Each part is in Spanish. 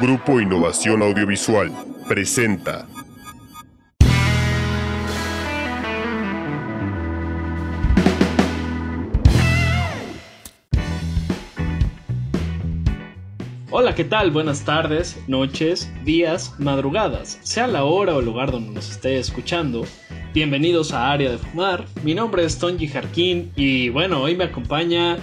Grupo Innovación Audiovisual presenta. Hola, ¿qué tal? Buenas tardes, noches, días, madrugadas, sea la hora o el lugar donde nos esté escuchando. Bienvenidos a Área de Fumar. Mi nombre es Tonji Jarquín y bueno, hoy me acompaña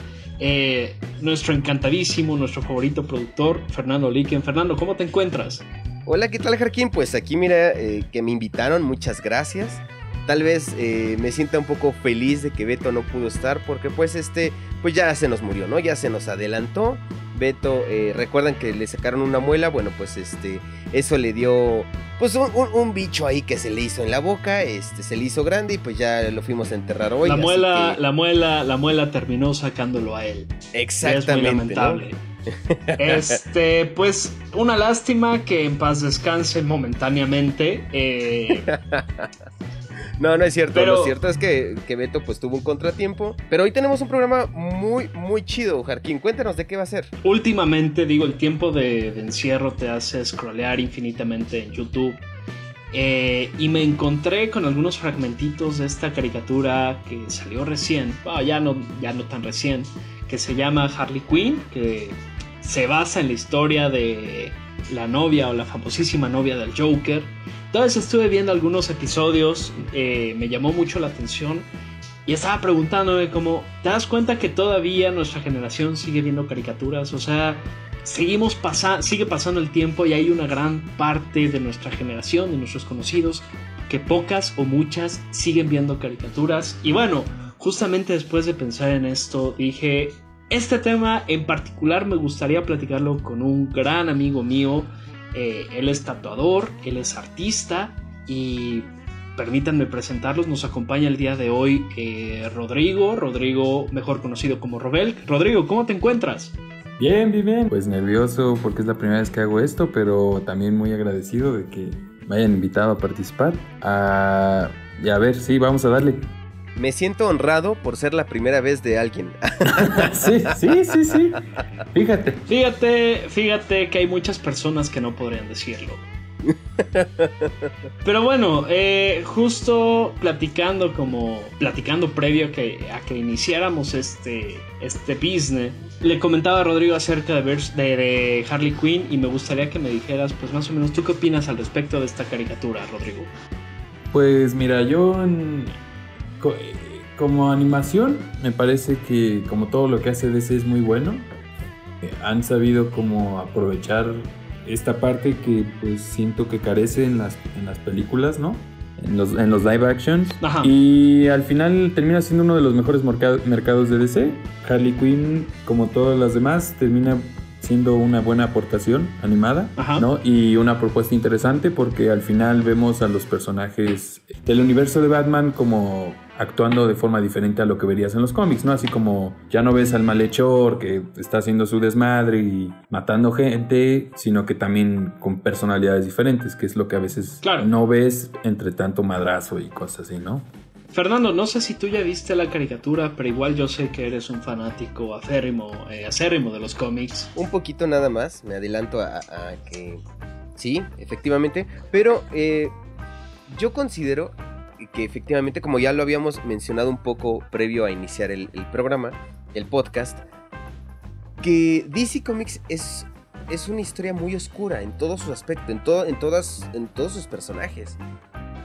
eh, nuestro encantadísimo, nuestro favorito productor, Fernando Liken. Fernando, ¿cómo te encuentras? Hola, ¿qué tal Jarquín? Pues aquí mira eh, que me invitaron, muchas gracias. Tal vez eh, me sienta un poco feliz de que Beto no pudo estar porque pues este, pues ya se nos murió, ¿no? Ya se nos adelantó. Beto, recuerdan que le sacaron una muela, bueno pues este, eso le dio pues un, bicho ahí que se le hizo en la boca, este, se le hizo grande y pues ya lo fuimos a enterrar hoy. La muela, la muela, la muela terminó sacándolo a él. Exactamente. Es muy lamentable. Este, pues una lástima que en paz descanse momentáneamente. Eh, no, no es cierto. Lo cierto es que, que, Beto pues tuvo un contratiempo. Pero hoy tenemos un programa muy, muy chido, Jarquín. Cuéntanos de qué va a ser. Últimamente, digo, el tiempo de, encierro te hace scrollear infinitamente en YouTube. Eh, y me encontré con algunos fragmentitos de esta caricatura que salió recién, ya, no, ya no tan recién, que se llama Harley Quinn, que se basa en la historia de la novia o la famosísima novia del Joker entonces estuve viendo algunos episodios, eh, me llamó mucho la atención y estaba preguntándome como, ¿te das cuenta que todavía nuestra generación sigue viendo caricaturas? O sea, seguimos sigue pasando el tiempo y hay una gran parte de nuestra generación, de nuestros conocidos, que pocas o muchas siguen viendo caricaturas. Y bueno, justamente después de pensar en esto, dije, este tema en particular me gustaría platicarlo con un gran amigo mío, eh, él es tatuador, él es artista y permítanme presentarlos. Nos acompaña el día de hoy eh, Rodrigo, Rodrigo mejor conocido como Robel. Rodrigo, ¿cómo te encuentras? Bien, bien, bien. Pues nervioso porque es la primera vez que hago esto, pero también muy agradecido de que me hayan invitado a participar. Ah, y a ver, sí, vamos a darle. Me siento honrado por ser la primera vez de alguien. sí, sí, sí, sí. Fíjate. Fíjate, fíjate que hay muchas personas que no podrían decirlo. Pero bueno, eh, justo platicando como platicando previo a que, a que iniciáramos este, este business, le comentaba a Rodrigo acerca de, de, de, Harley Quinn y me gustaría que me dijeras, pues más o menos, ¿tú qué opinas al respecto de esta caricatura, Rodrigo? Pues mira, yo en, como animación, me parece que como todo lo que hace DC es muy bueno. Eh, han sabido como aprovechar esta parte que pues siento que carece en las, en las películas, ¿no? En los, en los live actions. Y al final termina siendo uno de los mejores mercados de DC. Harley Quinn, como todas las demás, termina siendo una buena aportación animada, ¿no? Y una propuesta interesante porque al final vemos a los personajes del universo de Batman como actuando de forma diferente a lo que verías en los cómics, ¿no? Así como ya no ves al malhechor que está haciendo su desmadre y matando gente, sino que también con personalidades diferentes, que es lo que a veces no ves entre tanto madrazo y cosas así, ¿no? Fernando, no sé si tú ya viste la caricatura, pero igual yo sé que eres un fanático aférrimo, eh, acérrimo de los cómics. Un poquito nada más, me adelanto a, que sí, efectivamente, pero eh, yo considero que efectivamente, como ya lo habíamos mencionado un poco previo a iniciar el, programa, el podcast, que DC Comics es, es una historia muy oscura en todo su aspecto, en, todo, en, todas, en todos sus personajes.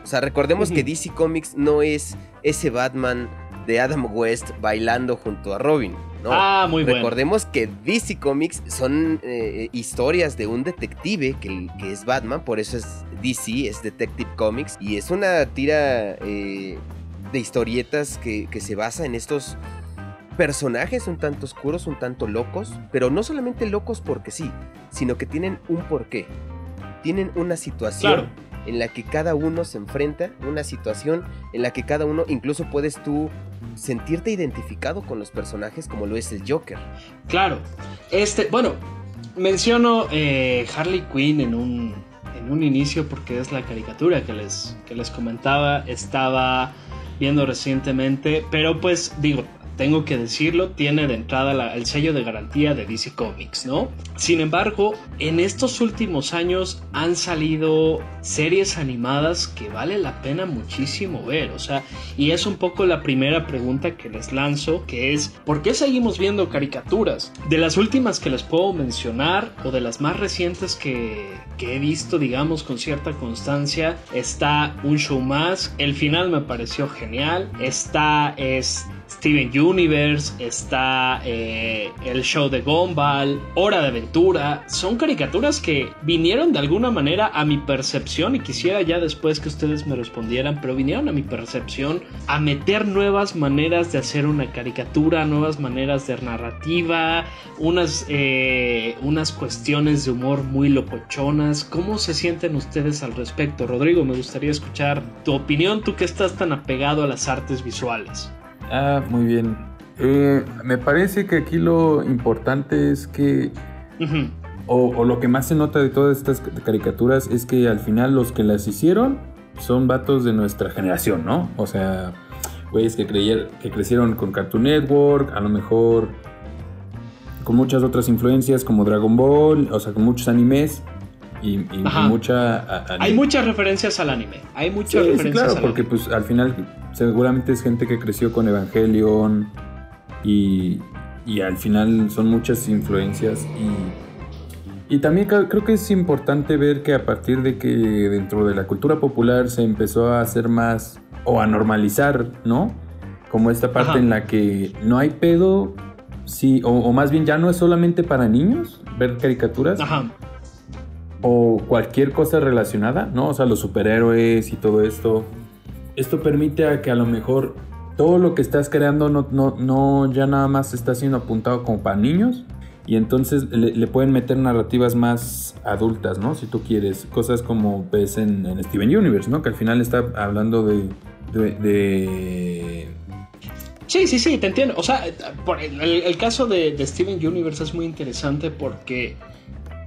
O sea, recordemos que DC Comics no es ese Batman de Adam West bailando junto a Robin. ¿no? Ah, muy bueno. Recordemos que DC Comics son eh, historias de un detective que, que, es Batman, por eso es DC, es Detective Comics, y es una tira eh, de historietas que, que se basa en estos personajes un tanto oscuros, un tanto locos, pero no solamente locos porque sí, sino que tienen un porqué. Tienen una situación en la que cada uno se enfrenta, una situación en la que cada uno, incluso puedes tú sentirte identificado con los personajes como lo es el Joker. Claro, este, bueno, menciono eh, Harley Quinn en un, en un inicio porque es la caricatura que les, que les comentaba, estaba viendo recientemente, pero pues digo, tengo que decirlo, tiene de entrada el sello de garantía de DC Comics, ¿no? Sin embargo, en estos últimos años han salido series animadas que vale la pena muchísimo ver, o sea, y es un poco la primera pregunta que les lanzo, que es, ¿por qué seguimos viendo caricaturas? De las últimas que les puedo mencionar, o de las más recientes que, que he visto, digamos, con cierta constancia, está un show más, el final me pareció genial, está es Steven Universe, está eh, el show de Gumball, Hora de Aventura. Son caricaturas que vinieron de alguna manera a mi percepción y quisiera ya después que ustedes me respondieran, pero vinieron a mi percepción a meter nuevas maneras de hacer una caricatura, nuevas maneras de narrativa, unas, eh, unas cuestiones de humor muy locochonas. ¿Cómo se sienten ustedes al respecto? Rodrigo, me gustaría escuchar tu opinión, tú que estás tan apegado a las artes visuales. Ah, muy bien. Eh, me parece que aquí lo importante es que, o, lo que más se nota de todas estas caricaturas es que al final los que las hicieron son vatos de nuestra generación, ¿no? O sea, güeyes que, que crecieron con Cartoon Network, a lo mejor con muchas otras influencias como Dragon Ball, o sea, con muchos animes y, mucha... Hay muchas referencias al anime. Hay muchas referencias claro, porque pues al final seguramente es gente que creció con Evangelion y, y al final son muchas influencias y, y también creo que es importante ver que a partir de que dentro de la cultura popular se empezó a hacer más o a normalizar, ¿no? Como esta parte en la que no hay pedo, sí, o, o, más bien ya no es solamente para niños ver caricaturas, Ajá o cualquier cosa relacionada, ¿no? O sea, los superhéroes y todo esto. Esto permite a que a lo mejor todo lo que estás creando no, no, no ya nada más está siendo apuntado como para niños. Y entonces le, pueden meter narrativas más adultas, ¿no? Si tú quieres. Cosas como ves en, Steven Universe, ¿no? Que al final está hablando de, de, Sí, sí, sí, te entiendo. O sea, por el, caso de, de, Steven Universe es muy interesante porque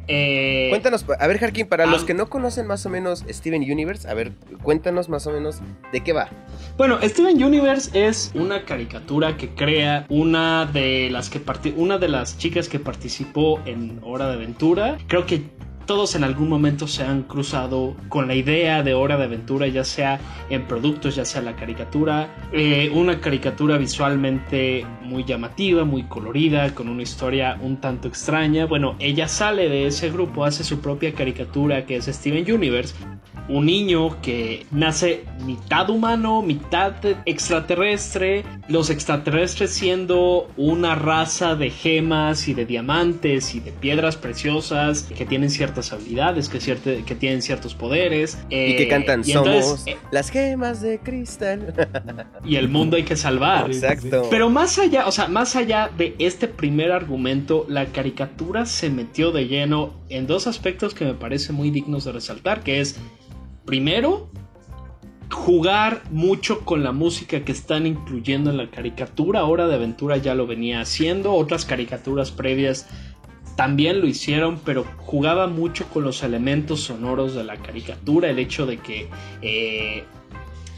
eh, cuéntanos, a ver, Harkin, para los que no conocen más o menos Steven Universe, a ver, cuéntanos más o menos de qué va. Bueno, Steven Universe es una caricatura que crea una de las que una de las chicas que participó en Hora de Aventura. Creo que todos en algún momento se han cruzado con la idea de hora de aventura, ya sea en productos, ya sea la caricatura. Eh, una caricatura visualmente muy llamativa, muy colorida, con una historia un tanto extraña. Bueno, ella sale de ese grupo, hace su propia caricatura que es Steven Universe. Un niño que nace mitad humano, mitad extraterrestre. Los extraterrestres siendo una raza de gemas y de diamantes y de piedras preciosas que tienen habilidades, que, que tienen ciertos poderes. y que cantan Somos eh, las gemas de cristal. y el mundo hay que salvar. Exacto. Pero más allá, o sea, más allá de este primer argumento, la caricatura se metió de lleno en dos aspectos que me parecen muy dignos de resaltar, que es, primero, jugar mucho con la música que están incluyendo en la caricatura. Hora de Aventura ya lo venía haciendo. Otras caricaturas previas también lo hicieron, pero jugaba mucho con los elementos sonoros de la caricatura, el hecho de que eh,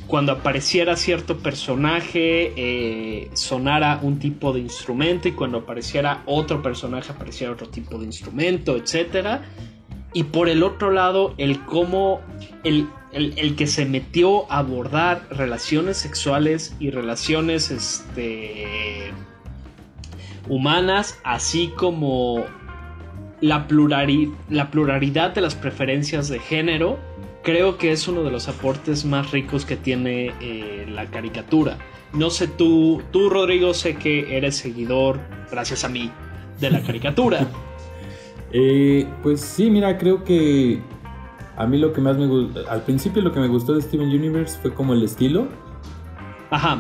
cuando apareciera cierto personaje eh, sonara un tipo de instrumento y cuando apareciera otro personaje apareciera otro tipo de instrumento, etc. Y por el otro lado, el cómo el, el, que se metió a abordar relaciones sexuales y relaciones este, humanas, así como la, la pluralidad de las preferencias de género creo que es uno de los aportes más ricos que tiene eh, la caricatura. No sé tú, tú Rodrigo, sé que eres seguidor, gracias a mí, de la caricatura. Eh, pues sí, mira, creo que a mí lo que más me gustó, al principio lo que me gustó de Steven Universe fue como el estilo,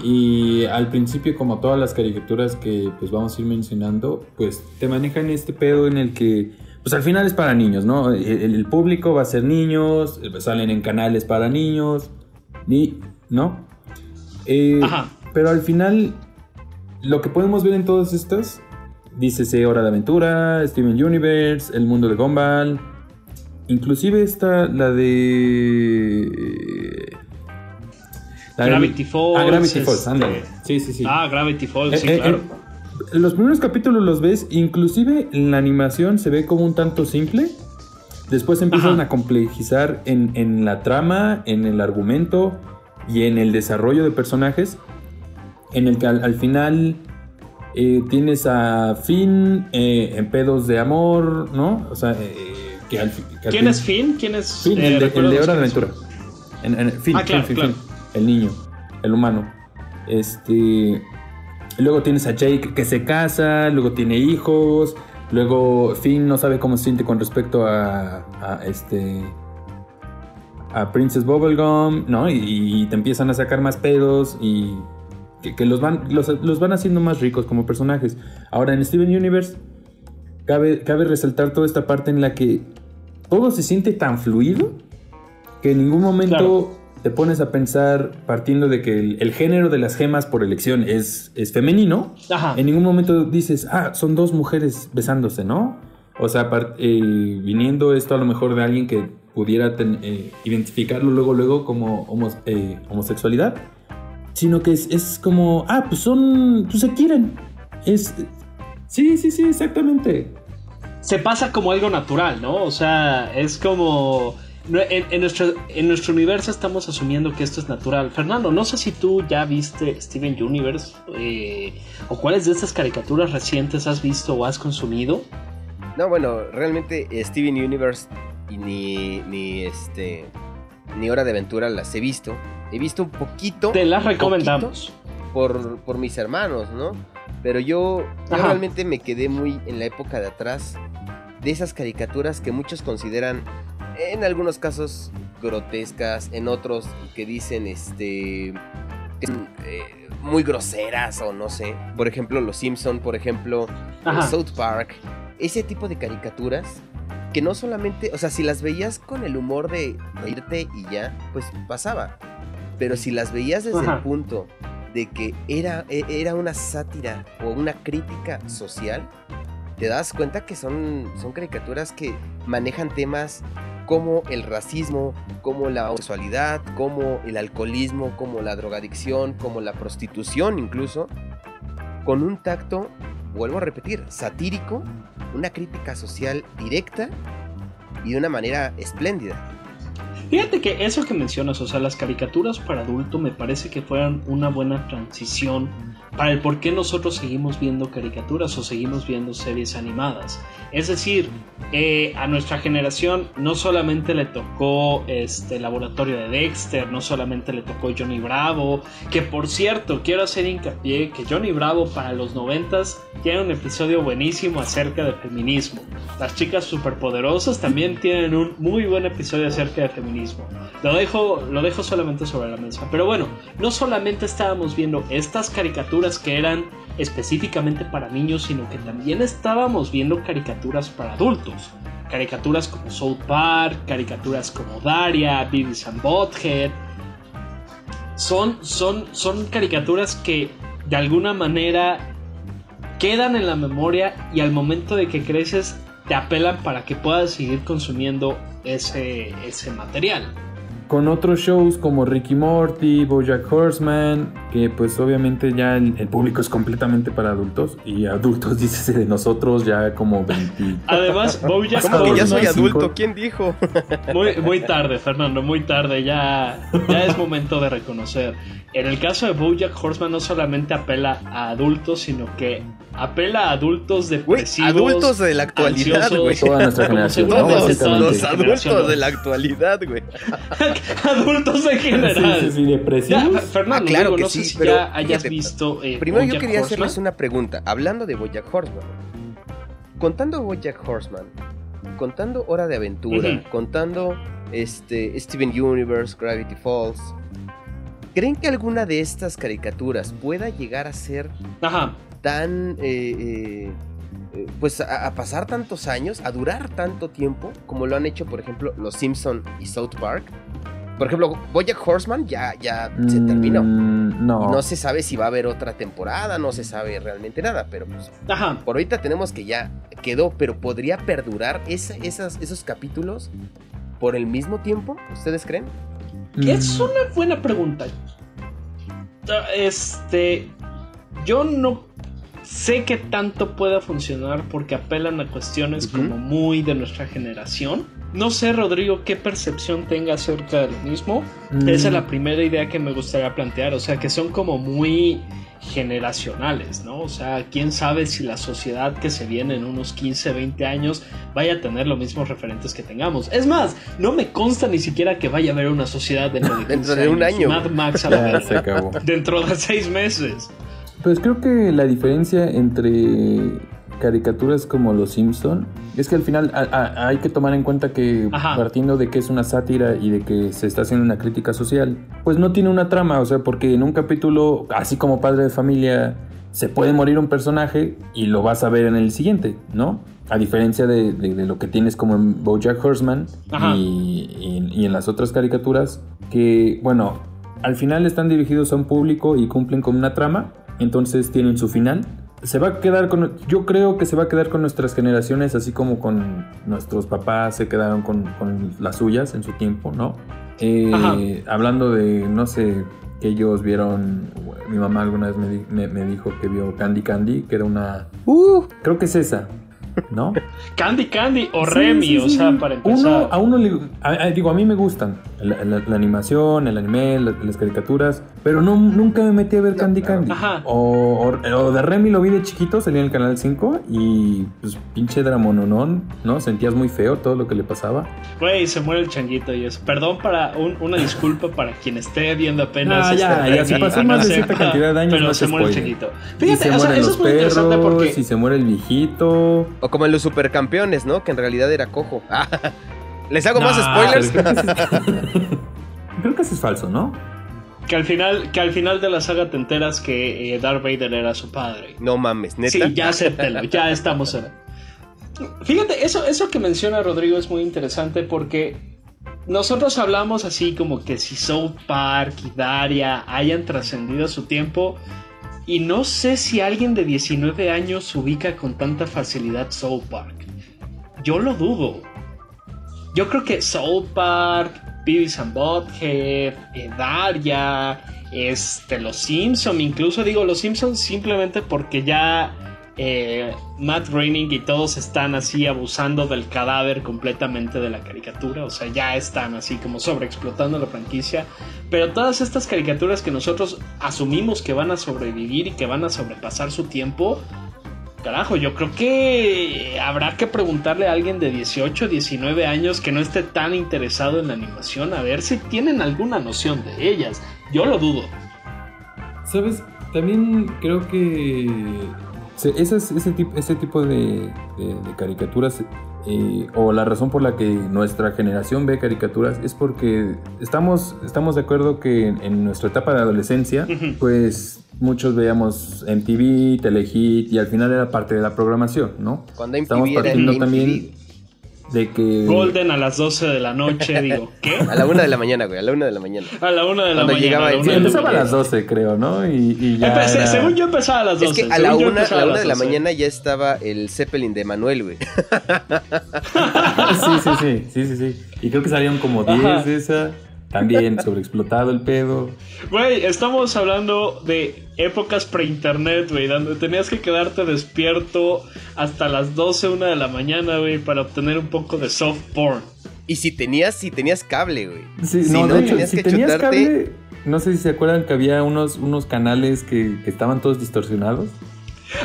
y al principio, como todas las caricaturas que pues vamos a ir mencionando, pues te manejan este pedo en el que, pues al final es para niños, ¿no? El, público va a ser niños, salen en canales para niños, ni, ¿no? Eh, Ajá. Pero al final, lo que podemos ver en todas estas, dícese Hora de Aventura, Steven Universe, El Mundo de Gumball, inclusive está la de La Gravity Falls. Ah, Gravity Falls, este-. Sí, sí, sí. Ah, Gravity Falls, sí, Eh, eh, claro. eh, los primeros capítulos los ves, inclusive en la animación se ve como un tanto simple. Después empiezan Ajá. a complejizar en, en la trama, en el argumento y en el desarrollo de personajes. En el que al, al final eh, tienes a Finn eh, en pedos de amor, ¿no? O sea, eh, que al, fi- que al ¿Quién fin- es Finn? ¿Quién es Finn, eh, el, de, el de Hora Aventura. En, en- Finn, Ah, claro, Finn, claro. Finn, el niño, el humano. Este. Luego tienes a Jake que se casa, luego tiene hijos, luego Finn no sabe cómo se siente con respecto a, a este. a Princess Bubblegum, ¿no? Y, te empiezan a sacar más pedos y. que, los, van, los, van haciendo más ricos como personajes. Ahora en Steven Universe. Cabe, cabe resaltar toda esta parte en la que todo se siente tan fluido que en ningún momento. Te pones a pensar partiendo de que el, el género de las gemas por elección es, es femenino. Ajá. En ningún momento dices, ah, son dos mujeres besándose, ¿no? O sea, eh, viniendo esto a lo mejor de alguien que pudiera ten- eh, identificarlo luego, luego como homo- eh, homosexualidad, sino que es, es como, ah, pues son, pues se quieren. Es, sí, sí, sí, exactamente. se pasa como algo natural, ¿no? O sea, es como... En, en nuestro, en nuestro universo estamos asumiendo que esto es natural. Fernando, no sé si tú ya viste Steven Universe eh, o cuáles de estas caricaturas recientes has visto o has consumido. No, bueno, realmente Steven Universe y ni, ni este ni Hora de Aventura las he visto. He visto un poquito. Te las recomendamos. por, por mis hermanos, ¿no? Pero yo, realmente me quedé muy en la época de atrás de esas caricaturas que muchos consideran, en algunos casos, grotescas, en otros que dicen, este, que son, eh, muy groseras o no sé. Por ejemplo, Los Simpson, por ejemplo. South Park, ese tipo de caricaturas que no solamente, o sea, si las veías con el humor de reírte y ya, pues pasaba. Pero si las veías desde Ajá. el punto de que era, e- era una sátira o una crítica social, te das cuenta que son, son caricaturas que manejan temas como el racismo, como la homosexualidad, como el alcoholismo, como la drogadicción, como la prostitución incluso, con un tacto, vuelvo a repetir, satírico, una crítica social directa y de una manera espléndida. Fíjate que eso que mencionas, o sea, las caricaturas para adulto me parece que fueron una buena transición para el por qué nosotros seguimos viendo caricaturas o seguimos viendo series animadas. Es decir, eh, a nuestra generación no solamente le tocó este laboratorio de Dexter, no solamente le tocó Johnny Bravo, que por cierto, quiero hacer hincapié que Johnny Bravo para los noventas tiene un episodio buenísimo acerca de feminismo. Las chicas superpoderosas también tienen un muy buen episodio acerca de feminismo. Lo dejo, lo dejo solamente sobre la mesa. Pero bueno, no solamente estábamos viendo estas caricaturas que eran específicamente para niños, sino que también estábamos viendo caricaturas para adultos. Caricaturas como South Park, caricaturas como Daria, Beavis and Butthead. Son, son, son caricaturas que de alguna manera quedan en la memoria y al momento de que creces te apelan para que puedas seguir consumiendo ese, ese material. Con otros shows como Ricky Morty, Bojack Horseman, que pues obviamente ya el, el público es completamente para adultos. Y adultos, dice de nosotros, ya como 20. Además, Bojack ¿Cómo que ya soy Horseman- adulto? ¿Quién dijo? Muy, muy tarde, Fernando, muy tarde. Ya, ya es momento de reconocer. En el caso de Bojack Horseman no solamente apela a adultos, sino que apela a adultos depresivos. adultos de la actualidad, güey. Toda nuestra generación, Todos los adultos de la actualidad, güey. adultos en general. Sí, sí, sí, Ya, depresivos. Fernando, Ah, claro digo, que no sé sí, si pero ya hayas fíjate, visto. eh, Primero yo BoJack quería Horseman. hacerles una pregunta. Hablando de Bojack Horseman. Contando Bojack Horseman, contando Hora de Aventura, Ujú. contando este, Steven Universe, Gravity Falls, ¿creen que alguna de estas caricaturas pueda llegar a ser Ajá. Tan... eh, eh, eh, pues a, a pasar tantos años, a durar tanto tiempo, como lo han hecho, por ejemplo, Los Simpson y South Park? Por ejemplo, Bojack Horseman ya, ya se terminó. Mm, no. Y no se sabe si va a haber otra temporada, no se sabe realmente nada, pero pues Ajá. por ahorita tenemos que ya quedó, pero podría perdurar esa- esas, esos capítulos por el mismo tiempo, ¿ustedes creen? Mm, Es una buena pregunta. Este. Yo no sé que tanto pueda funcionar porque apelan a cuestiones como muy de nuestra generación. No sé, Rodrigo, qué percepción tenga acerca de lo mismo. Mm. Esa es la primera idea que me gustaría plantear. O sea, que son como muy generacionales, ¿no? O sea, quién sabe si la sociedad que se viene en unos 15, 20 años vaya a tener los mismos referentes que tengamos. Es más, no me consta ni siquiera que vaya a haber una sociedad dentro de, 15 Dentro de un año. Mad Max a la se acabó. Dentro de seis meses. Pues creo que la diferencia entre caricaturas como Los Simpson es que al final a- a- hay que tomar en cuenta que Ajá. partiendo de que es una sátira y de que se está haciendo una crítica social, pues no tiene una trama, o sea, porque en un capítulo, así como Padre de Familia, se puede morir un personaje y lo vas a ver en el siguiente, ¿no? A diferencia de, de- de lo que tienes como en BoJack Horseman y- y en las otras caricaturas, que, bueno, al final están dirigidos a un público y cumplen con una trama, entonces tienen su final. Se va a quedar con, yo creo que se va a quedar con nuestras generaciones, así como con nuestros papás se quedaron con, con las suyas en su tiempo, ¿no? Eh, hablando de, no sé, que ellos vieron, mi mamá alguna vez me, di- me- me dijo que vio Candy Candy, que era una, Uh, creo que es esa, ¿no? Candy Candy o Sí, Remy, sí, o sí. sea, para empezar. Uno, a uno le, a- a- digo, a mí me gustan la, la- la animación, el anime, la- las caricaturas, pero no, nunca me metí a ver Candy Candy. Ajá. O, o- o de Remy lo vi de chiquito, salía en el canal 5 y pues pinche dramononón, ¿no? Sentías muy feo todo lo que le pasaba. Güey, se muere el changuito y eso. Perdón para un- una disculpa para quien esté viendo apenas. Ah, ya, este ya, si Remy, pasó más de cierta cantidad de años, Pero no se se muere el changuito. y Fíjate, se o sea, mueren eso los es muy interesante perros, porque. y se muere el viejito. O como en los supercampeones, ¿no? Que en realidad era cojo. Ah, ¿Les hago más spoilers? Creo que eso es falso, ¿no? Que al final, que al final de la saga te enteras que eh, Darth Vader era su padre. No mames, neta. Sí, ya acéptelo, ya estamos en. Fíjate, eso, eso que menciona Rodrigo es muy interesante porque nosotros hablamos así como que si South Park y Daria hayan trascendido su tiempo. Y no sé si alguien de 19 años ubica con tanta facilidad South Park. Yo lo dudo. Yo creo que South Park, Beavis and Butthead, eh, Daria, este, Los Simpson, incluso digo Los Simpsons simplemente porque ya eh, Matt Groening y todos están así abusando del cadáver completamente de la caricatura, o sea, ya están así como sobreexplotando la franquicia, pero todas estas caricaturas que nosotros asumimos que van a sobrevivir y que van a sobrepasar su tiempo, Carajo, yo creo que habrá que preguntarle a alguien de 18, 19 años que no esté tan interesado en la animación a ver si tienen alguna noción de ellas. Yo lo dudo. ¿Sabes? También creo que esas- ese, tipo, ese tipo de, de- de caricaturas, eh, o la razón por la que nuestra generación ve caricaturas, es porque estamos, estamos de acuerdo que en, en nuestra etapa de adolescencia, pues muchos veíamos MTV, Telehit, y al final era parte de la programación, ¿no? Cuando Estamos MTV era partiendo MTV. De que... Golden a las 12 de la noche, digo, ¿qué? A la una de la mañana, güey, a la una de la mañana. A la 1 de la Cuando mañana. llegaba a la Sí, empezaba a las 12, creo, ¿no? Y, y ya Empecé- era- Según yo empezaba a las 12. Es que a la según yo una, empezaba a la las una de la 12. mañana ya estaba el Zeppelin de Manuel, güey. sí, sí, sí, sí, sí, sí. Y creo que salieron como 10 Ajá. de esa. También sobreexplotado el pedo. Güey, estamos hablando de épocas pre-internet, güey, donde tenías que quedarte despierto hasta las 12, 1 de la mañana, güey, para obtener un poco de soft porn. Y si tenías, si tenías cable, güey. Sí, Si no, no, de hecho, tenías si que tenías chutarte- cable, no sé si se acuerdan que había unos, unos canales que, que estaban todos distorsionados.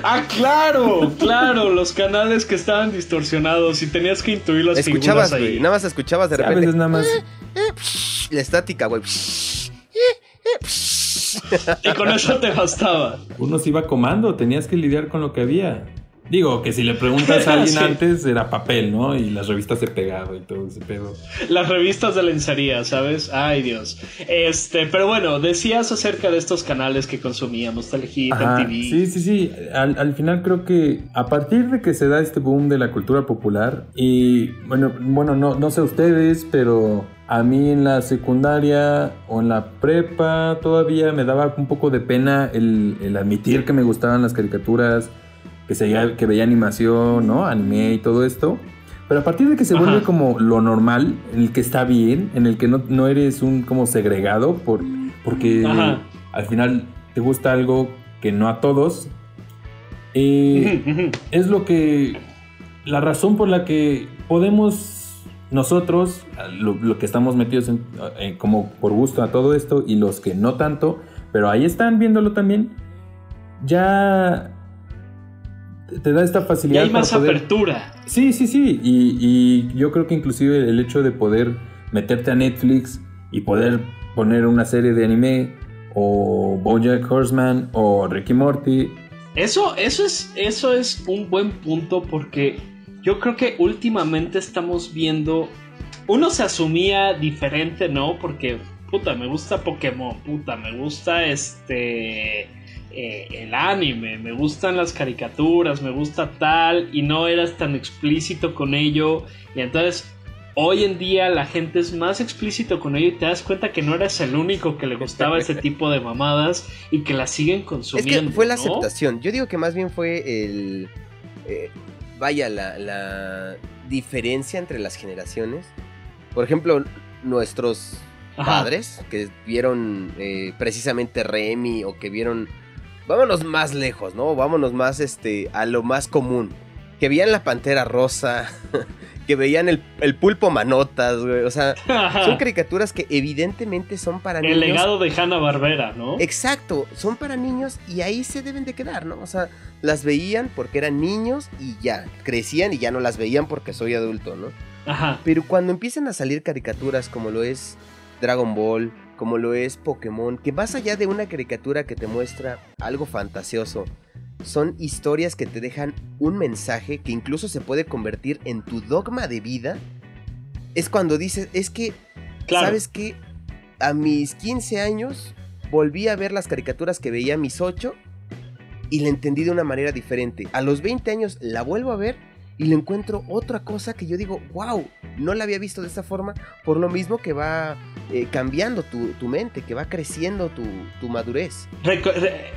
Ah, claro, claro, los canales que estaban distorsionados y tenías que intuir las Escuchabas, figuras güey. ahí. Nada más escuchabas de Sí, a veces repente nada más. la estática, güey. Y con eso te bastaba. Uno se iba comando, tenías que lidiar con lo que había. Digo, que si le preguntas a alguien Sí. antes era papel, ¿no? Y las revistas se pegaba y todo ese pedo. Las revistas de lencería, ¿sabes? Ay, Dios. Este, pero bueno, decías acerca de estos canales que consumíamos, Telehit, Ajá, MTV. Sí, sí, sí. Al, al final creo que a partir de que se da este boom de la cultura popular, y bueno, bueno no, no sé ustedes, pero a mí en la secundaria o en la prepa todavía me daba un poco de pena el, el admitir que me gustaban las caricaturas, que, seguía, que veía animación, ¿no? Anime y todo esto. Pero a partir de que se Ajá. vuelve como lo normal, en el que está bien, en el que no, no eres un como segregado por, porque Ajá. al final te gusta algo que no a todos. Eh, es lo que, la razón por la que podemos nosotros, lo, que estamos metidos en, como por gusto a todo esto y los que no tanto, pero ahí están viéndolo también, ya te da esta facilidad. Y hay más apertura. Sí, sí, sí. Y, yo creo que inclusive el hecho de poder meterte a Netflix y poder poner una serie de anime o Bojack Horseman o Ricky Morty. Eso, eso, es, eso es un buen punto porque yo creo que últimamente estamos viendo... Uno se asumía diferente, ¿no? Porque, puta, me gusta Pokémon, puta, me gusta este eh, el anime, me gustan las caricaturas, me gusta tal, y no eras tan explícito con ello. Y entonces, hoy en día la gente es más explícito con ello y te das cuenta que no eres el único que le gustaba ese tipo de mamadas y que las siguen consumiendo. Es que fue la aceptación. Yo digo que más bien fue el. Eh, vaya, la, diferencia entre las generaciones. Por ejemplo, nuestros padres que vieron eh, precisamente Remy o que vieron vámonos más lejos, ¿no? Vámonos más este, a lo más común. Que veían la pantera rosa, que veían el, pulpo manotas, güey. O sea, son caricaturas que evidentemente son para niños. El legado de Hanna Barbera, ¿no? Exacto, son para niños y ahí se deben de quedar, ¿no? O sea, las veían porque eran niños y ya, crecían y ya no las veían porque soy adulto, ¿no? Ajá. Pero cuando empiezan a salir caricaturas como lo es Dragon Ball, como lo es Pokémon, que más allá de una caricatura que te muestra algo fantasioso, son historias que te dejan un mensaje que incluso se puede convertir en tu dogma de vida, es cuando dices, es que, ¿sabes qué? A mis 15 años volví a ver las caricaturas que veía a mis 8 y la entendí de una manera diferente. A los 20 años la vuelvo a ver y le encuentro otra cosa que yo digo, wow, no la había visto de esta forma, por lo mismo que va eh, cambiando tu, mente, que va creciendo tu, madurez.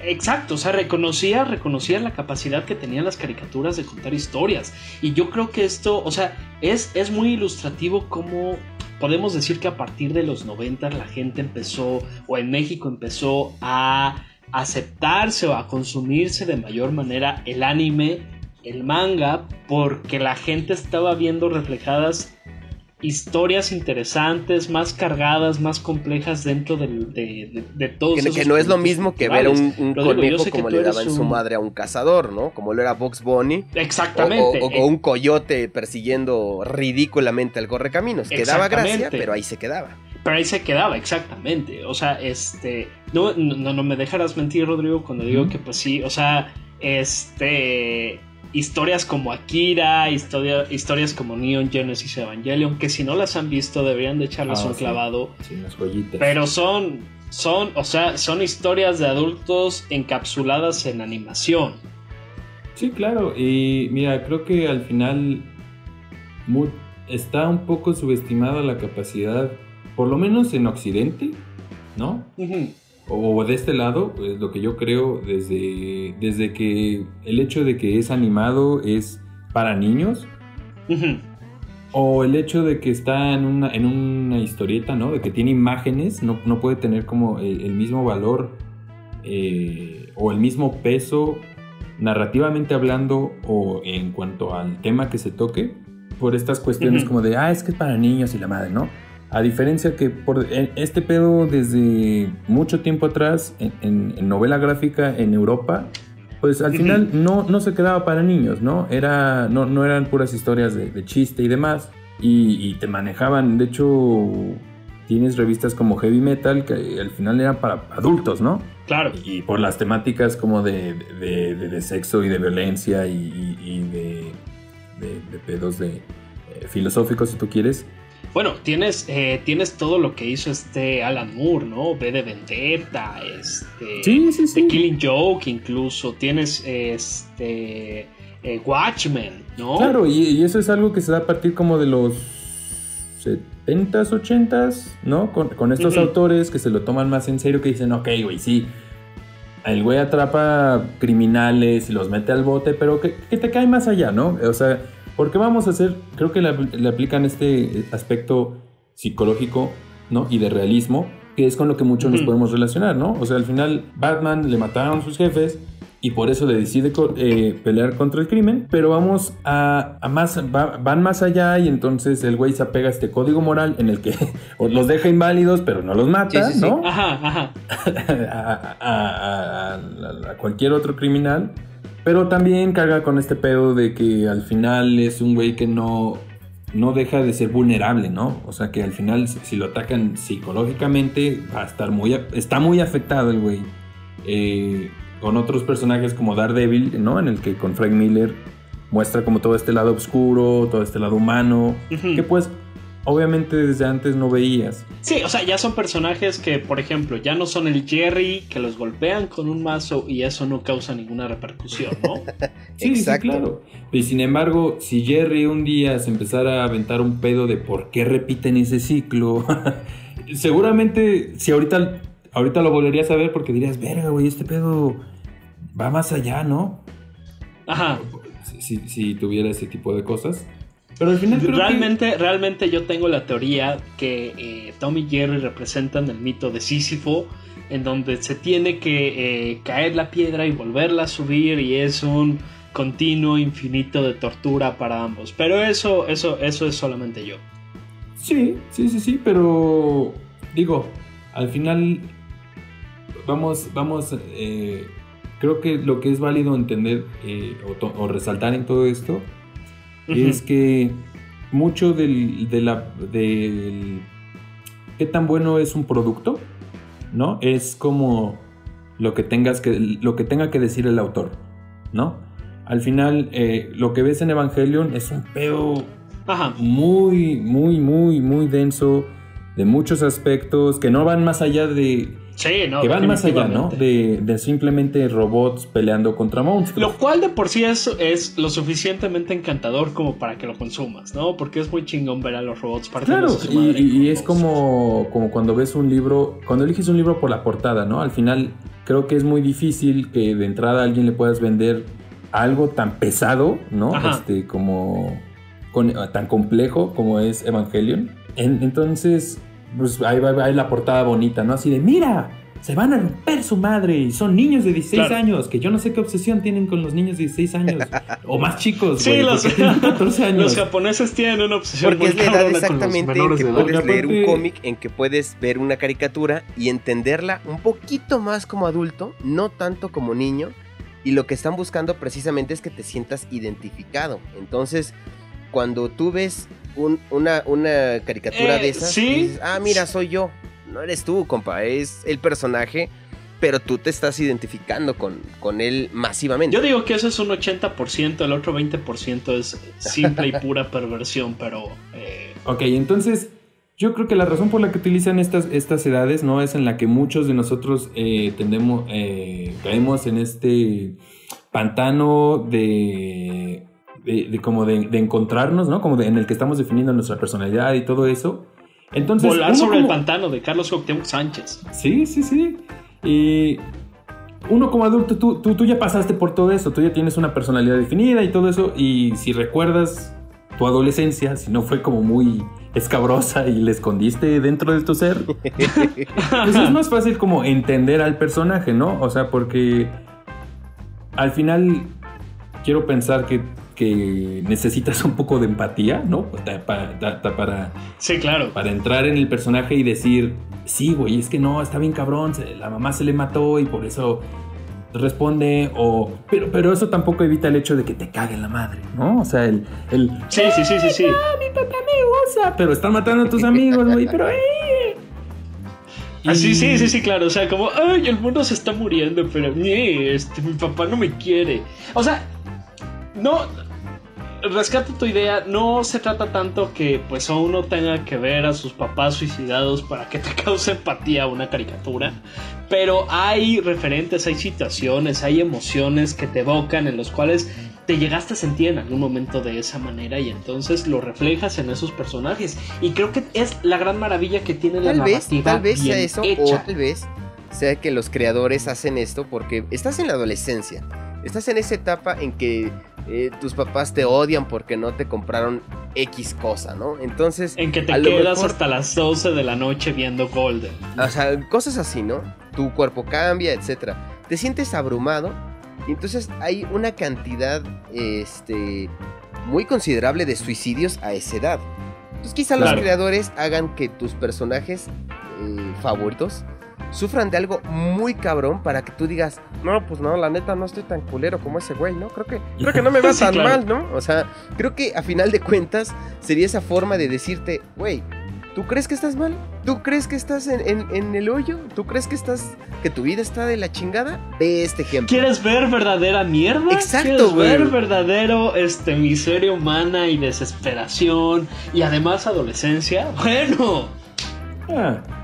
exacto, o sea, reconocía, reconocía la capacidad que tenían las caricaturas de contar historias. Y yo creo que esto, o sea, es, es muy ilustrativo como podemos decir que a partir de los 90 la gente empezó, o en México empezó a aceptarse o a consumirse de mayor manera el anime, el manga, porque la gente estaba viendo reflejadas historias interesantes, más cargadas, más complejas dentro de, de, de, todos Que, que no es lo mismo que ver un, un conejo como le daban su madre a un cazador, ¿no? Como lo era Box Bunny. Exactamente. O, o, un coyote persiguiendo ridículamente al correcaminos. Que daba gracia, pero ahí se quedaba. Pero ahí se quedaba, exactamente. O sea, este. No, no, no me dejarás mentir, Rodrigo, cuando digo que pues sí, o sea, este historias como Akira, historias como Neon Genesis Evangelion, que si no las han visto deberían de echarles ah, un clavado. Pero son, son, o sea, son historias de adultos encapsuladas en animación. Sí, claro, y mira, creo que al final está un poco subestimada la capacidad, por lo menos en Occidente, ¿no? O de este lado, es lo que yo creo desde, desde que el hecho de que es animado es para niños, o el hecho de que está en una, en una historieta, ¿no? De que tiene imágenes, no, puede tener como el, mismo valor eh, o el mismo peso narrativamente hablando o en cuanto al tema que se toque, por estas cuestiones como de, ah, es que es para niños y la madre, ¿no? A diferencia que por este pedo desde mucho tiempo atrás en, novela gráfica en Europa, pues al final no, no se quedaba para niños, ¿no? Era, no, no eran puras historias de, chiste y demás. Y, te manejaban, de hecho, tienes revistas como Heavy Metal que al final eran para adultos, ¿no? Claro. Y, por las temáticas como de, de, sexo y de violencia y, de, pedos de, eh, filosóficos, si tú quieres bueno, tienes, eh, tienes todo lo que hizo este Alan Moore, ¿no? V de Vendetta, este. Sí, sí, sí. The Killing Joke, incluso. Tienes este. Eh, Watchmen, ¿no? Claro, y, eso es algo que se da a partir como de los 70s, 80s, ¿no? Con, estos autores que se lo toman más en serio, que dicen, ok, güey, sí. El güey atrapa criminales y los mete al bote, pero que, que te cae más allá, ¿no? O sea porque vamos a hacer, creo que le, aplican este aspecto psicológico ¿no? y de realismo que es con lo que muchos nos podemos relacionar, ¿no? O sea, al final Batman le mataron sus jefes y por eso le decide eh, pelear contra el crimen, pero vamos a, más, van más allá y entonces el güey se apega a este código moral en el que los deja inválidos, pero no los mata, ¿no? Ajá, ajá. a, cualquier otro criminal, pero también carga con este pedo de que al final es un güey que no, no deja de ser vulnerable, ¿no? O sea que al final si lo atacan psicológicamente va a estar muy, está muy afectado el güey. Eh, con otros personajes como Daredevil, ¿no? En el que con Frank Miller muestra como todo este lado oscuro, todo este lado humano, que pues obviamente desde antes no veías. Sí, o sea, ya son personajes que, por ejemplo, ya no son el Jerry que los golpean con un mazo y eso no causa ninguna repercusión, ¿no? sí, sí, claro. Y sin embargo, si Jerry un día se empezara a aventar un pedo de por qué repiten ese ciclo, seguramente si ahorita ahorita lo volverías a ver porque dirías, verga, güey, este pedo va más allá, ¿no? Ajá. Si, tuviera ese tipo de cosas. Pero al final realmente, realmente yo tengo la teoría que eh, Tom y Jerry representan el mito de Sísifo, en donde se tiene que eh, caer la piedra y volverla a subir y es un continuo infinito de tortura para ambos. Pero eso, eso, eso es solamente yo. Sí, sí, sí, sí, pero digo, al final vamos, vamos, eh, creo que lo que es válido entender eh, o, resaltar en todo esto es que mucho del, de la, del qué tan bueno es un producto, ¿no? Es como lo que tengas que, lo que tenga que decir el autor, ¿no? Al final, eh, lo que ves en Evangelion es un pedo muy, muy, muy, muy denso de muchos aspectos que no van más allá de que van más allá, ¿no? De, simplemente robots peleando contra monstruos. Lo cual de por sí es, es lo suficientemente encantador como para que lo consumas, ¿no? Porque es muy chingón ver a los robots Claro, y, es como, como cuando ves un libro, cuando eliges un libro por la portada, ¿no? Al final creo que es muy difícil que de entrada a alguien le puedas vender algo tan pesado, ¿no? Este, como tan complejo como es Evangelion. entonces pues ahí va, la portada bonita, ¿no? Así de, mira, se van a romper su madre y son niños de 16 años, que yo no sé qué obsesión tienen con los niños de 16 años o más chicos. Sí, los, 14 años. los japoneses tienen una obsesión Porque es la edad exactamente en que puedes leer un cómic, en que puedes ver una caricatura y entenderla un poquito más como adulto, no tanto como niño. Y lo que están buscando precisamente es que te sientas identificado. Entonces, cuando tú ves una, una, caricatura de eh, esas, ¿sí? ah, mira, soy yo. No eres tú, compa, es el personaje, pero tú te estás identificando con, con él masivamente. Yo digo que eso es un 80%, el otro 20% es simple y pura perversión, pero... Eh... Ok, entonces yo creo que la razón por la que utilizan estas, estas edades no es en la que muchos de nosotros eh, tendemos, eh, caemos en este pantano de de, como de, encontrarnos, ¿no? Como en el que estamos definiendo nuestra personalidad y todo eso. Entonces, Volar sobre el pantano de Carlos Cuauhtémoc Sánchez. Sí, sí, sí. Y uno como adulto, tú, tú, tú ya pasaste por todo eso, tú ya tienes una personalidad definida y todo eso, y si recuerdas tu adolescencia, si no fue como muy escabrosa y le escondiste dentro de tu ser, pues es más fácil como entender al personaje, ¿no? O sea, porque al final quiero pensar que que necesitas un poco de empatía, ¿no? Para, para, sí, claro. Para entrar en el personaje y decir, sí, güey, es que no, está bien cabrón, la mamá se le mató y por eso responde o pero pero eso tampoco evita el hecho de que te cague la madre no o sea el, el sí sí sí sí sí mi papá me usa pero están matando a tus amigos güey pero eh Así, sí, sí, sí, claro. O sea, como, ay, el mundo se está muriendo, pero este, mi papá no me quiere. O sea, no, rescato tu idea, no se trata tanto que pues uno tenga que ver a sus papás suicidados para que te cause empatía una caricatura, pero hay referentes, hay situaciones, hay emociones que te evocan en los cuales te llegaste a sentir en algún momento de esa manera y entonces lo reflejas en esos personajes. Y creo que es la gran maravilla que tiene la narrativa tal vez sea eso o tal vez sea que los creadores hacen esto porque estás en la adolescencia, estás en esa etapa en que eh, tus papás te odian porque no te compraron X cosa, ¿no? Entonces... En que te quedas mejor- hasta las 12 de la noche viendo Golden. O sea, cosas así, ¿no? Tu cuerpo cambia, etcétera. Te sientes abrumado y entonces hay una cantidad este muy considerable de suicidios a esa edad. Entonces quizá los creadores hagan que tus personajes eh, favoritos sufran de algo muy cabrón para que tú digas, no, pues no, la neta no estoy tan culero como ese güey, ¿no? Creo que, creo que no me va Sí, tan claro. mal, ¿no? O sea, creo que a final de cuentas sería esa forma de decirte, güey, ¿tú crees que estás mal? ¿Tú crees que estás en, en- en el hoyo? ¿Tú crees que estás, que tu vida está de la chingada? Ve este ejemplo. ¿Quieres ver verdadera mierda? Exacto, ¿Quieres güey. ver verdadero este, miseria humana y desesperación y además adolescencia? Bueno,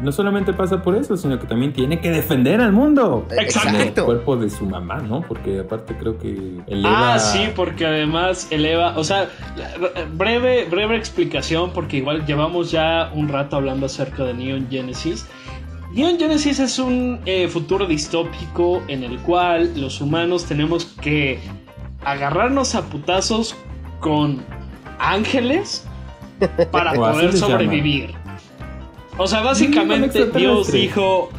No solamente pasa por eso, sino que también tiene que defender al mundo. Exacto. El cuerpo de su mamá, ¿no? Porque aparte creo que eleva... Ah, sí, porque además eleva, o sea, breve, breve explicación, porque igual llevamos ya un rato hablando acerca de Neon Genesis. Neon Genesis es un eh, futuro distópico en el cual los humanos tenemos que agarrarnos a putazos con ángeles para poder llaman. O sea, básicamente Dios dijo,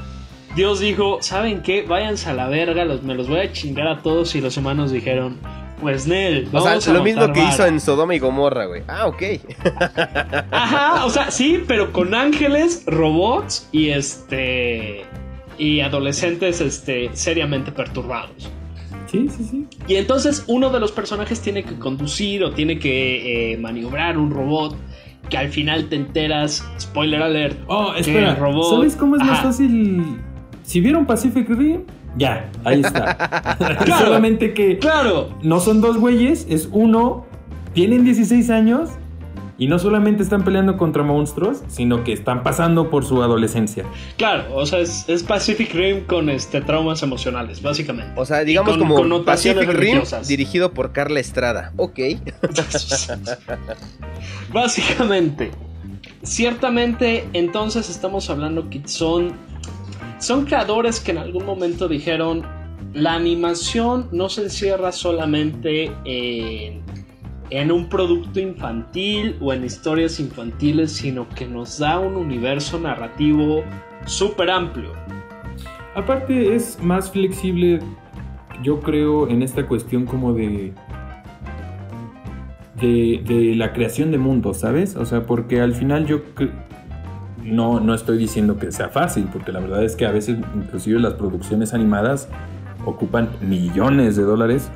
Dios dijo, ¿saben qué? Váyanse a la verga, los- me los voy a chingar a todos y los humanos dijeron, pues Nel, O vamos sea, a lo mismo que hizo vara". en Sodoma y Gomorra, güey. Ah, ok. Ajá, o sea, sí, pero con ángeles, robots y este y adolescentes este seriamente perturbados. Sí, sí, sí. Y entonces uno de los personajes tiene que conducir o tiene que eh, maniobrar un robot que al final te enteras, spoiler alert, Oh, que espera. el robot... ¿Sabes cómo es más fácil? Si vieron Pacific Rim, ya, ahí está. Claro. Solamente que Claro, no son dos güeyes, es uno, tienen 16 años y no solamente están peleando contra monstruos, sino que están pasando por su adolescencia. claro, o sea, es, es Pacific Rim con este traumas emocionales, básicamente. O sea, digamos con como Pacific Rim dirigido por Carla Estrada. Ok. Básicamente, ciertamente, entonces estamos hablando que son, son creadores que en algún momento dijeron, la animación no se encierra solamente en, en un producto infantil o en historias infantiles, sino que nos da un universo narrativo súper amplio. Aparte es más flexible, yo creo, en esta cuestión como de... De, de la creación de mundos, ¿sabes? O sea, porque al final yo no, no estoy diciendo que sea fácil, porque la verdad es que a veces inclusive las producciones animadas ocupan millones de dólares,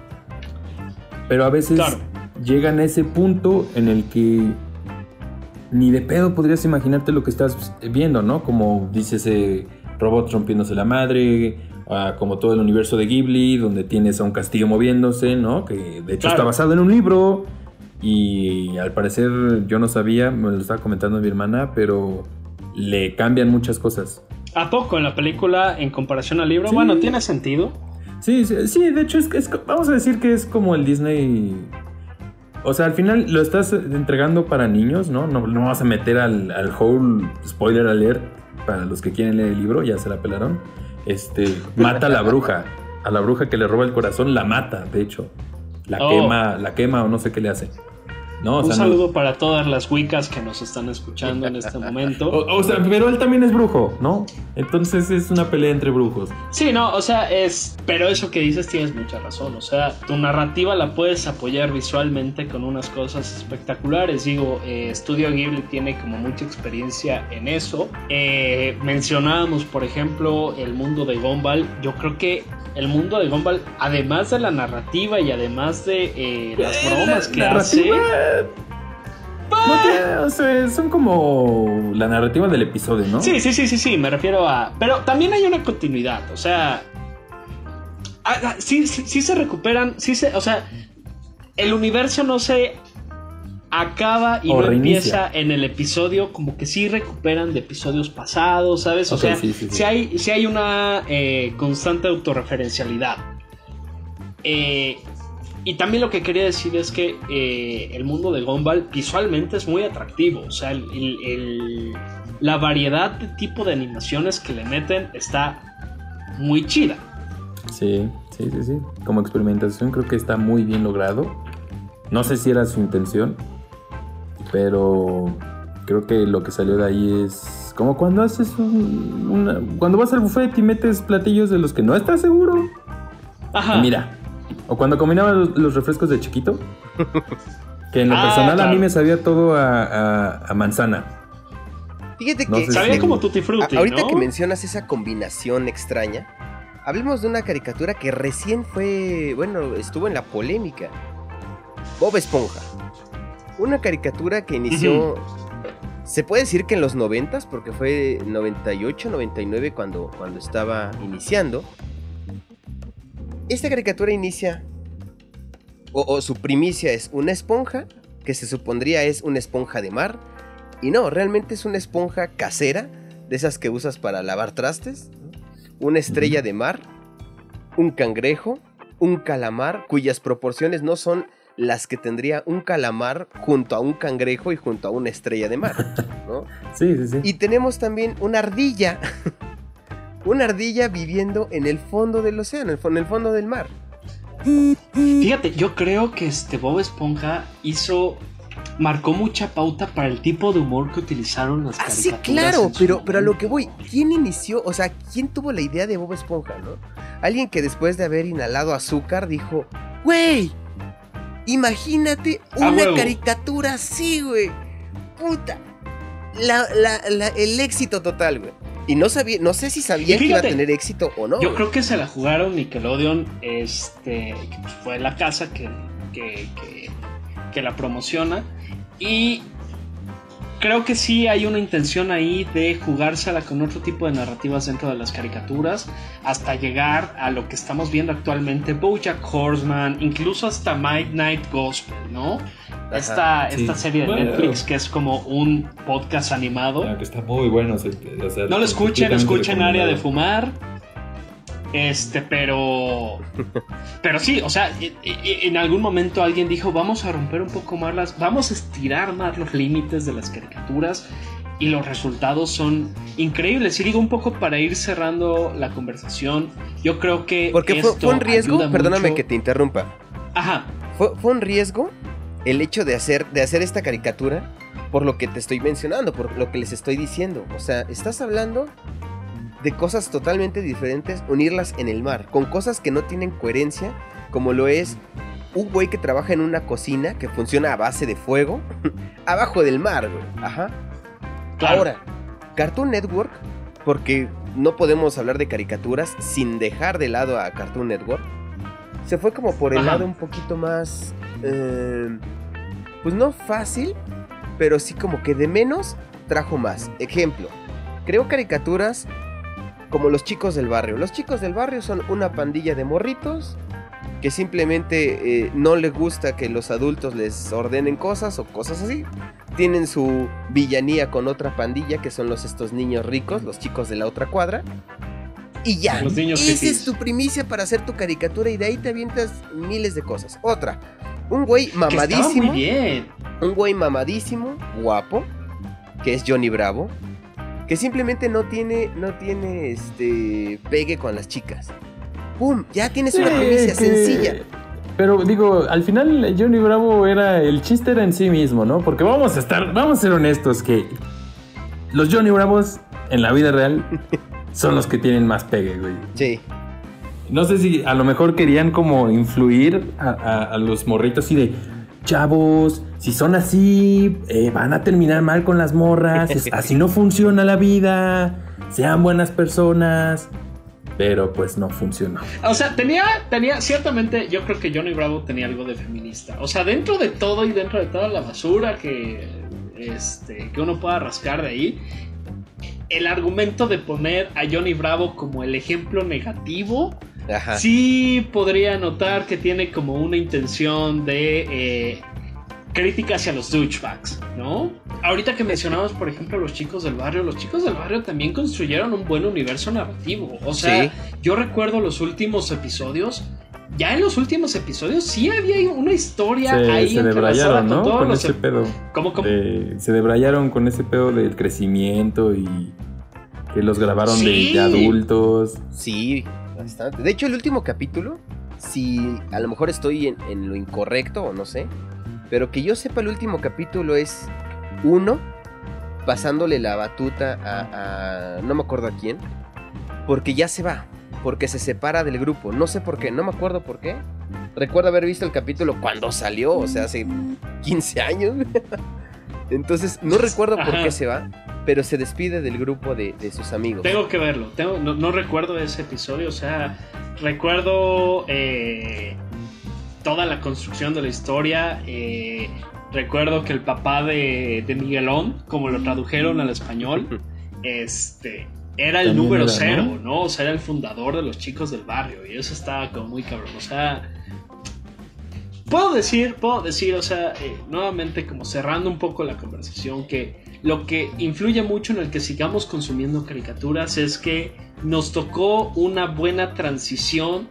pero a veces Claro. Llegan a ese punto en el que ni de pedo podrías imaginarte lo que estás viendo, ¿no? Como dice ese robot rompiéndose la madre, ah, como todo el universo de Ghibli, donde tienes a un castillo moviéndose, ¿no? Que de hecho Claro. está basado en un libro. Y al parecer yo no sabía, me lo estaba comentando mi hermana, pero le cambian muchas cosas. ¿A poco en la película en comparación al libro? Sí. Bueno, tiene sentido. Sí, sí, sí, de hecho es, es- vamos a decir que es como el Disney. O sea, al final lo estás entregando para niños, ¿no? No, no vas a meter al, al whole spoiler alert para los que quieren leer el libro, ya se la pelaron. Este, mata a la bruja. A la bruja que le roba el corazón, la mata, de hecho. La Oh. quema, la quema o no sé qué le hace. No, o Un no- saludo para todas las wicas que nos están escuchando en este momento. o, o sea, pero él también es brujo, ¿no? Entonces es una pelea entre brujos. Sí, no, o sea, es. Pero eso que dices tienes mucha razón. O sea, tu narrativa la puedes apoyar visualmente con unas cosas espectaculares. Digo, eh, Studio Ghibli tiene como mucha experiencia en eso. Eh, mencionábamos, por ejemplo, el mundo de Gumball. Yo creo que el mundo de Gumball, además de la narrativa y además de eh, las bromas que hace. No tiene- o sea, son como la narrativa del episodio, ¿no? Sí, sí, sí, sí, sí, me refiero a... Pero también hay una continuidad, o sea... ah, ah, Sí, sí, sí se recuperan, sí se... O sea, el universo no se acaba y O no reinicia. empieza en el episodio, como que sí recuperan de episodios pasados, ¿sabes? O sea, sí, sí, sí. sí hay, sí hay una eh, constante autorreferencialidad. Eh, y también lo que quería decir es que eh, el mundo de Gumball visualmente es muy atractivo. O sea, el- el- el- la variedad de tipo de animaciones que le meten está muy chida. Sí, sí, sí, sí. Como experimentación creo que está muy bien logrado. No sé si era su intención. Pero creo que lo que salió de ahí es como cuando haces un, una, cuando vas al buffet y metes platillos de los que no estás seguro. Ajá. Y mira, o cuando combinaba los, los refrescos de chiquito, que en lo Ah, personal a mí me sabía todo a, a- a manzana. Fíjate No que... sé Sabía Sí. como Tutti Frutti, A- ahorita ¿no? que mencionas esa combinación extraña, hablemos de una caricatura que recién fue, bueno, estuvo en la polémica. Bob Esponja. Una caricatura que inició, se puede decir que en los 90 porque fue 98, 99 cuando, cuando estaba iniciando. Esta caricatura inicia, o, o su primicia es una esponja, que se supondría es una esponja de mar, y no, realmente es una esponja casera, de esas que usas para lavar trastes, una estrella de mar, un cangrejo, un calamar, cuyas proporciones no son las que tendría un calamar junto a un cangrejo y junto a una estrella de mar, ¿no? Sí, sí, sí. Y tenemos también una ardilla, una ardilla viviendo en el fondo del océano, en el fondo del mar. Fíjate, yo creo que este Bob Esponja hizo. Marcó mucha pauta para el tipo de humor que utilizaron las Ah, sí, caricaturas. claro, en su pero, pero a lo que voy, ¿quién inició? O sea, ¿quién tuvo la idea de Bob Esponja, no? Alguien que después de haber inhalado azúcar dijo, güey, imagínate una caricatura así, güey. Puta. La, la- la- el éxito total, güey. Y no sabía, no sé si sabían que iba a tener éxito o no. Yo creo que se la jugaron Nickelodeon, este, que pues fue la casa que, que, que- que la promociona. Y creo que sí hay una intención ahí de jugársela con otro tipo de narrativas dentro de las caricaturas, hasta llegar a lo que estamos viendo actualmente, BoJack Horseman, incluso hasta Midnight Gospel, ¿no? Esta, sí. esta serie de Bueno. Netflix que es como un podcast animado. Ah, que está muy bueno. se- o sea, No lo escuchen, escuchen área de fumar. Este, pero. Pero sí, o sea, e- e- en algún momento alguien dijo: Vamos a romper un poco más las. Vamos a estirar más los límites de las caricaturas. Y los resultados son increíbles. Y digo un poco para ir cerrando la conversación. Yo creo que. Porque fue, esto fue un riesgo, perdóname mucho- que te interrumpa. Ajá. Fue, fue un riesgo el hecho de hacer, de hacer esta caricatura por lo que te estoy mencionando, por lo que les estoy diciendo. O sea, estás hablando de cosas totalmente diferentes, unirlas en el mar, con cosas que no tienen coherencia, como lo es un güey que trabaja en una cocina que funciona a base de fuego, abajo del mar, güey. Ajá. Claro. Ahora, Cartoon Network, porque no podemos hablar de caricaturas sin dejar de lado a Cartoon Network, se fue como por el Ajá. lado un poquito más, eh, pues no fácil, pero sí como que de menos trajo más. Ejemplo, creó caricaturas como los chicos del barrio. Los chicos del barrio son una pandilla de morritos que simplemente eh, no les gusta que los adultos les ordenen cosas o cosas así. Tienen su villanía con otra pandilla que son los estos niños ricos, los chicos de la otra cuadra. Y ya. Los niños Esa es tu primicia para hacer tu caricatura y de ahí te avientas miles de cosas. Otra, un güey Que mamadísimo muy bien. un güey mamadísimo, guapo, que es Johnny Bravo, que simplemente no tiene, no tiene este pegue con las chicas. ¡Pum! Ya tienes una primicia que- sencilla. Pero digo, al final Johnny Bravo era. El chiste era en sí mismo, ¿no? Porque vamos a estar. Vamos a ser honestos que. Los Johnny Bravos en la vida real son los que tienen más pegue, güey. Sí. No sé si a lo mejor querían como influir a, a- a los morritos y de. Chavos, si son así, eh, van a terminar mal con las morras. es- así no funciona la vida. Sean buenas personas. Pero pues no funcionó. O sea, tenía, tenía, ciertamente, yo creo que Johnny Bravo tenía algo de feminista. O sea, dentro de todo y dentro de toda la basura que, este, que uno pueda rascar de ahí, el argumento de poner a Johnny Bravo como el ejemplo negativo, Ajá. sí podría notar que tiene como una intención de eh, crítica hacia los douchebags, ¿no? Ahorita que mencionamos, por ejemplo, los chicos del barrio, los chicos del barrio también construyeron un buen universo narrativo. O sea, Sí. yo recuerdo los últimos episodios. Ya en los últimos episodios sí había una historia ahí Se, se entrelazada debrayaron, ¿no? Con ese ep- pedo. ¿Cómo, cómo? se debrayaron con ese pedo del crecimiento y que los grabaron de, adultos. Sí, bastante. De hecho, el último capítulo, si a lo mejor estoy en, en lo incorrecto o no sé, Pero que yo sepa, el último capítulo es uno pasándole la batuta a, a no me acuerdo a quién, porque ya se va, porque se separa del grupo. No sé por qué, no me acuerdo por qué. Recuerdo haber visto el capítulo cuando salió, o sea, hace 15 años. Entonces, no recuerdo por Ajá. qué se va, pero se despide del grupo de, de sus amigos. Tengo que verlo. Tengo, no, no recuerdo ese episodio. O sea, recuerdo eh, toda la construcción de la historia. eh, recuerdo que el papá de, de Miguelón, como lo tradujeron al español, este era el También número era, cero, ¿no? ¿no? O sea, era el fundador de los chicos del barrio. Y eso estaba como muy cabrón. O sea. Puedo decir, puedo decir, o sea, eh, nuevamente como cerrando un poco la conversación, que lo que influye mucho en el que sigamos consumiendo caricaturas es que nos tocó una buena transición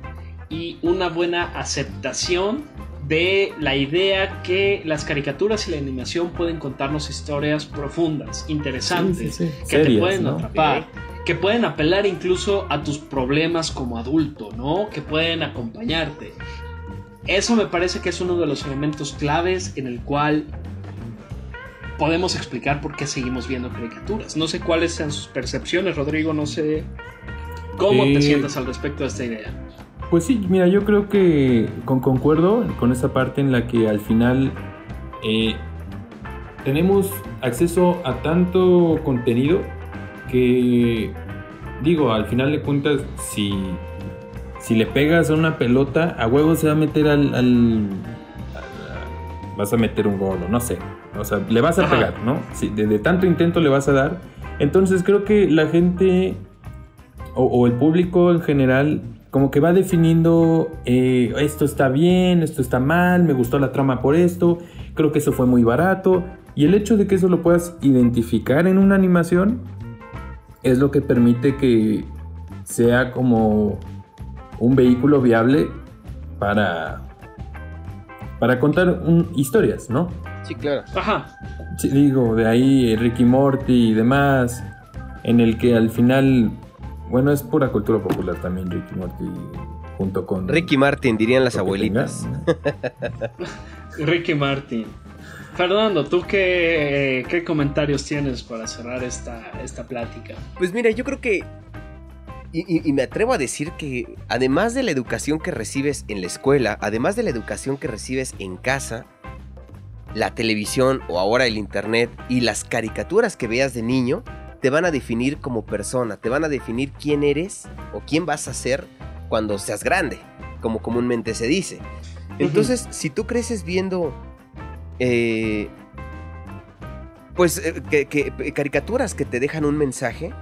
y una buena aceptación de la idea que las caricaturas y la animación pueden contarnos historias profundas, interesantes, Sí, sí, sí. que te pueden ¿no? atrapar, que pueden apelar incluso a tus problemas como adulto, ¿no? Que pueden acompañarte. Eso me parece que es uno de los elementos claves en el cual podemos explicar por qué seguimos viendo caricaturas. No sé cuáles sean sus percepciones, Rodrigo, no sé cómo te sientas al respecto de esta idea. Pues sí, mira, yo creo que con, concuerdo con esa parte en la que al final eh, tenemos acceso a tanto contenido que, digo, al final de cuentas, si, si le pegas a una pelota, a huevo se va a meter al... al- a- vas a meter un gol no sé. O sea, le vas a Ajá. pegar, ¿no? Si de, de tanto intento le vas a dar. Entonces creo que la gente o, o el público en general como que va definiendo eh, esto está bien, esto está mal, me gustó la trama por esto, creo que eso fue muy barato. Y el hecho de que eso lo puedas identificar en una animación es lo que permite que sea como un vehículo viable para, para contar un- historias, ¿no? Sí, claro. Ajá. Sí, digo, de ahí Ricky Morty y demás, en el que al final, bueno, es pura cultura popular también Ricky Morty junto con... Ricky Martin, dirían las abuelitas. Ricky Martin. Fernando, ¿tú qué, qué comentarios tienes para cerrar esta, esta plática? Pues mira, yo creo que. Y, y- y me atrevo a decir que además de la educación que recibes en la escuela, además de la educación que recibes en casa, la televisión o ahora el internet y las caricaturas que veas de niño te van a definir como persona, te van a definir quién eres o quién vas a ser cuando seas grande, como comúnmente se dice. Entonces, si tú creces viendo eh, pues eh, que, que- caricaturas que te dejan un mensaje.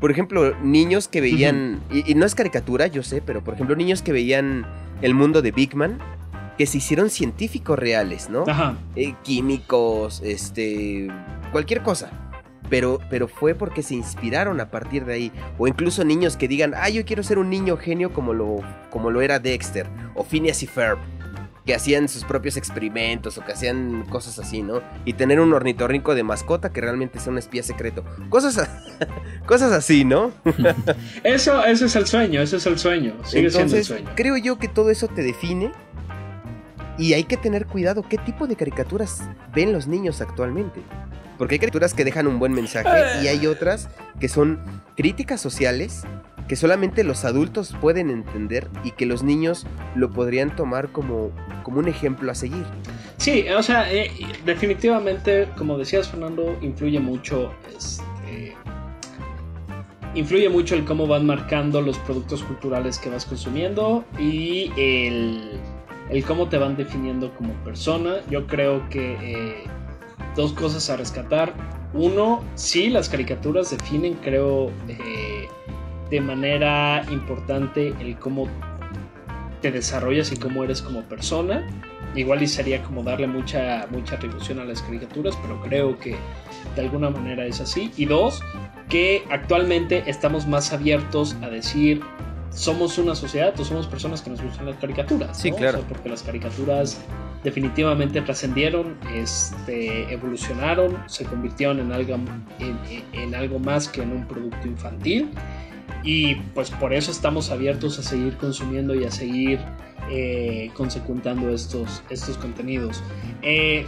Por ejemplo, niños que veían, y, y no es caricatura, yo sé, pero por ejemplo, niños que veían el mundo de Big Man, que se hicieron científicos reales, ¿no? Ajá. Eh, químicos, este, cualquier cosa. Pero, pero fue porque se inspiraron a partir de ahí. O incluso niños que digan, ah, yo quiero ser un niño genio como lo, como lo era Dexter o Phineas y Ferb. Que hacían sus propios experimentos o que hacían cosas así, ¿no? Y tener un ornitorrinco de mascota que realmente sea un espía secreto. Cosas, a- cosas así, ¿no? Eso, ese es el sueño, ese es el sueño. Sigue siendo el Entonces, sueño. creo yo que todo eso te define. Y hay que tener cuidado qué tipo de caricaturas ven los niños actualmente. Porque hay caricaturas que dejan un buen mensaje y hay otras que son críticas sociales que solamente los adultos pueden entender y que los niños lo podrían tomar como, como un ejemplo a seguir. Sí, o sea, eh, definitivamente, como decías Fernando, influye mucho, este, influye mucho el cómo van marcando los productos culturales que vas consumiendo y el, el cómo te van definiendo como persona. Yo creo que eh, dos cosas a rescatar. Uno, sí, las caricaturas definen, creo, eh, de manera importante el cómo te desarrollas y cómo eres como persona. Igual y sería como darle mucha, mucha atribución a las caricaturas, pero creo que de alguna manera es así. Y dos, que actualmente estamos más abiertos a decir somos una sociedad o somos personas que nos gustan las caricaturas. Sí, ¿no? claro. O sea, porque las caricaturas definitivamente trascendieron, este, evolucionaron, se convirtieron en algo, en, en algo más que en un producto infantil. Y pues por eso estamos abiertos a seguir consumiendo y a seguir eh, consecutando estos, estos contenidos. Eh,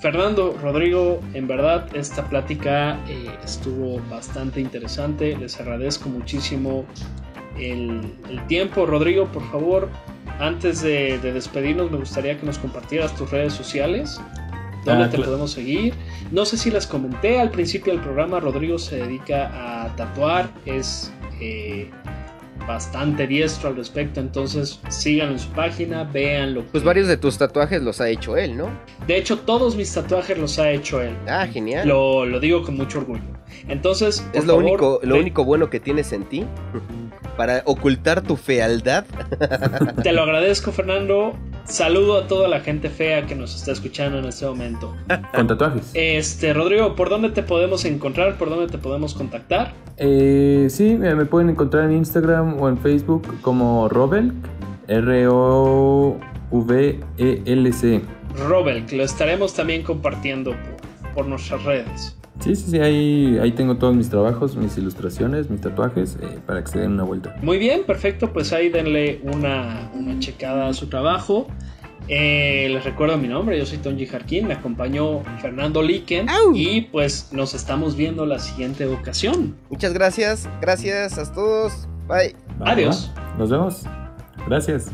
Fernando, Rodrigo, en verdad esta plática eh, estuvo bastante interesante. Les agradezco muchísimo el, el tiempo. Rodrigo, por favor, antes de, de, despedirnos, me gustaría que nos compartieras tus redes sociales. ¿Dónde ah, te claro. podemos seguir? No sé si las comenté al principio del programa. Rodrigo se dedica a tatuar, es eh, bastante diestro al respecto. Entonces, síganlo en su página, véanlo. Pues varios de tus tatuajes los ha hecho él, ¿no? De hecho, todos mis tatuajes los ha hecho él. Ah, genial. Lo, lo digo con mucho orgullo. Entonces, es lo, favor, único, lo único bueno que tienes en ti para ocultar tu fealdad. Te lo agradezco, Fernando. Saludo a toda la gente fea que nos está escuchando en este momento. Con tatuajes. Este, Rodrigo, ¿por dónde te podemos encontrar? ¿Por dónde te podemos contactar? Eh, sí, me pueden encontrar en Instagram o en Facebook como Robelk, R-O-V-E-L-C. Robelk, lo estaremos también compartiendo por, por nuestras redes. Sí, sí, sí, ahí, ahí tengo todos mis trabajos, mis ilustraciones, mis tatuajes, eh, para que se den una vuelta. Muy bien, perfecto, pues ahí denle una, una checada a su trabajo. Eh, les recuerdo mi nombre, yo soy Tonji Jarquín, me acompañó Fernando Liken ¡Au! y pues nos estamos viendo la siguiente ocasión. Muchas gracias, gracias a todos, bye. bye Adiós. Nos vemos. Gracias.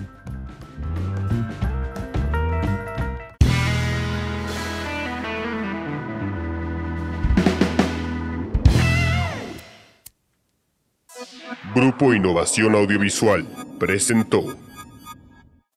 Grupo Innovación Audiovisual presentó